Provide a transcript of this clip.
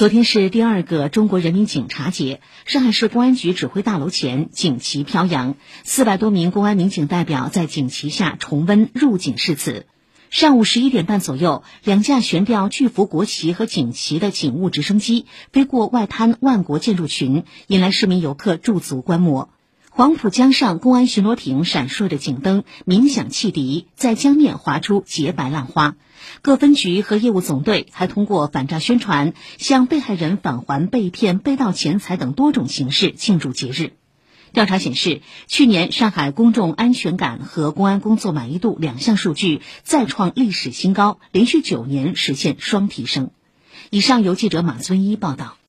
昨天是第二个中国人民警察节，上海市公安局指挥大楼前警旗飘扬，四百多名公安民警代表在锦旗下重温入警誓词。上午十一点半左右，两架悬吊巨幅国旗和锦旗的警务直升机飞过外滩万国建筑群，引来市民游客驻足观摩。黄浦江上，公安巡逻艇闪烁着警灯，鸣响汽笛，在江面划出洁白浪花。各分局和业务总队还通过反诈宣传、向被害人返还被骗、被盗钱财等多种形式庆祝节日。调查显示，去年上海公众安全感和公安工作满意度两项数据再创历史新高，连续九年实现双提升。以上由记者马尊一报道。